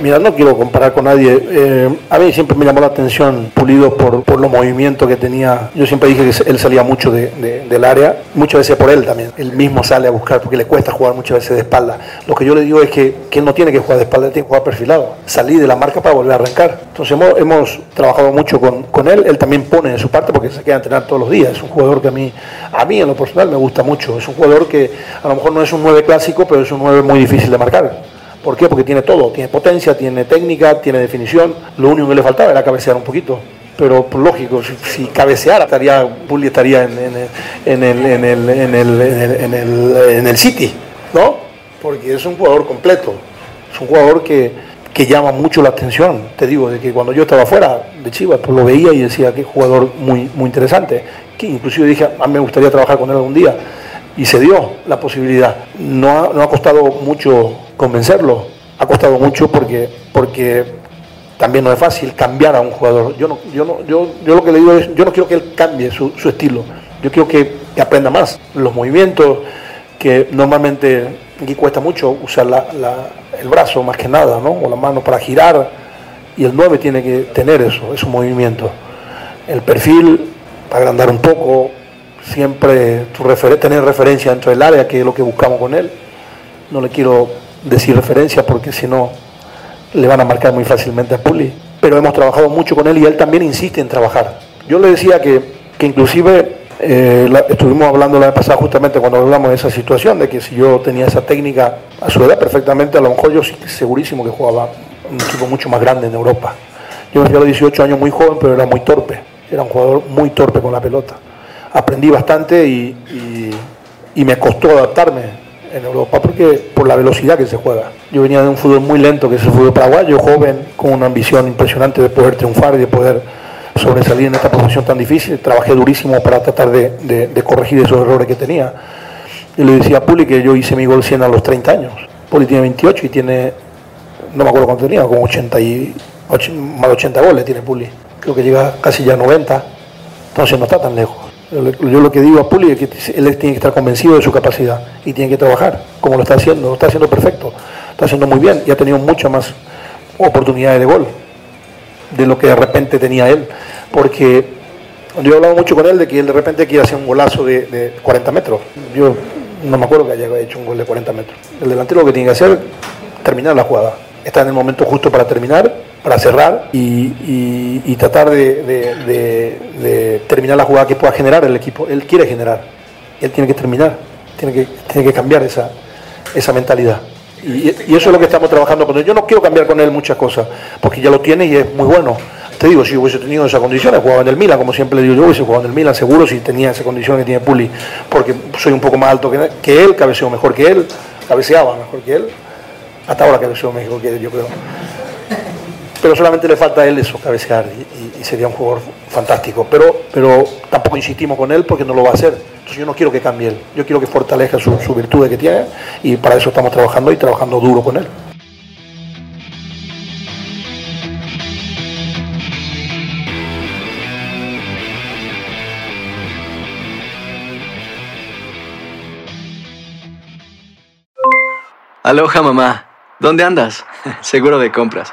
Mira, no quiero comparar con nadie. Eh, a mí siempre me llamó la atención Pulido por, los movimientos que tenía. Yo siempre dije que él salía mucho de- de- del área, muchas veces por él también. Él mismo sale a buscar porque le cuesta jugar muchas veces de espalda. Lo que yo le digo es que, que él no tiene que jugar de espalda, tiene que jugar perfilado. Salir de la marca para volver a arrancar. Entonces hemos, trabajado mucho con, con él. Él también pone de su parte porque se queda a entrenar todos los días. Es un jugador que a mí, a mí en lo personal me gusta mucho. Es un jugador que a lo mejor no es un 9 clásico, pero es un 9 muy difícil de marcar. ¿Por qué? Porque tiene todo, tiene potencia, tiene técnica, tiene definición. Lo único que le faltaba era cabecear un poquito. Pero pues, lógico, si, cabeceara, estaría, Bully estaría en, el, City, ¿no? Porque es un jugador completo. Es un jugador que, que llama mucho la atención. Te digo, de que cuando yo estaba fuera de Chivas, pues lo veía y decía que jugador muy, muy interesante. Que inclusive dije, a mí me gustaría trabajar con él algún día y se dio la posibilidad. No no ha costado mucho convencerlo, ha costado mucho porque, porque también no es fácil cambiar a un jugador. Yo, no, yo, no, yo, yo lo que le digo es, yo no quiero que él cambie su, estilo, yo quiero que, aprenda más los movimientos, que normalmente aquí cuesta mucho usar la- el brazo más que nada, ¿no? o la mano para girar, y el 9 tiene que tener eso, esos movimientos. El perfil, para agrandar un poco, siempre tu refer- tener referencia dentro del área, que es lo que buscamos con él. No le quiero decir referencia porque si no le van a marcar muy fácilmente a Puli. Pero hemos trabajado mucho con él y él también insiste en trabajar. Yo le decía que, que inclusive eh, estuvimos hablando la vez pasada justamente cuando hablamos de esa situación, de que si yo tenía esa técnica a su edad perfectamente, a lo mejor yo sí- segurísimo que jugaba un equipo mucho más grande en Europa. Yo me a los 18 años muy joven, pero era muy torpe. Era un jugador muy torpe con la pelota. Aprendí bastante y- y me costó adaptarme en Europa porque por la velocidad que se juega. Yo venía de un fútbol muy lento, que es el fútbol paraguayo, joven, con una ambición impresionante de poder triunfar y de poder sobresalir en esta profesión tan difícil. Trabajé durísimo para tratar de, corregir esos errores que tenía. Y le decía a Puli que yo hice mi gol 100 a los 30 años. Puli tiene 28 y tiene, no me acuerdo cuánto tenía, como 80 y, más de 80 goles tiene Puli. Creo que llega casi ya a 90. Entonces no está tan lejos. Yo, lo que digo a Puli es que él tiene que estar convencido de su capacidad y tiene que trabajar, como lo está haciendo, lo está haciendo perfecto, está haciendo muy bien y ha tenido muchas más oportunidades de gol de lo que de repente tenía él, porque yo he hablado mucho con él de que él de repente quiere hacer un golazo de, de 40 metros. Yo no me acuerdo que haya hecho un gol de 40 metros. El delantero lo que tiene que hacer terminar la jugada. Está en el momento justo para terminar, para cerrar y, tratar de, terminar la jugada que pueda generar el equipo. Él quiere generar, él tiene que terminar, tiene que, tiene que cambiar esa, esa mentalidad. Y, eso es lo que estamos trabajando con él. Yo no quiero cambiar con él muchas cosas, porque ya lo tiene y es muy bueno. Te digo, si hubiese tenido esas condiciones, jugaba en el Milan, como siempre le digo yo, hubiese jugado en el Milan seguro si tenía esa condición que tiene Puli, porque soy un poco más alto que, que él, cabeceo mejor que él, cabeceaba mejor que él. Hasta ahora cabeceó mejor que él, yo creo. Pero solamente le falta a él eso, cabecear, y, sería un jugador fantástico. Pero, pero tampoco insistimos con él porque no lo va a hacer. Entonces yo no quiero que cambie él, yo quiero que fortalezca su, su virtud que tiene y para eso estamos trabajando y trabajando duro con él. Aloha mamá, ¿dónde andas? Seguro de compras.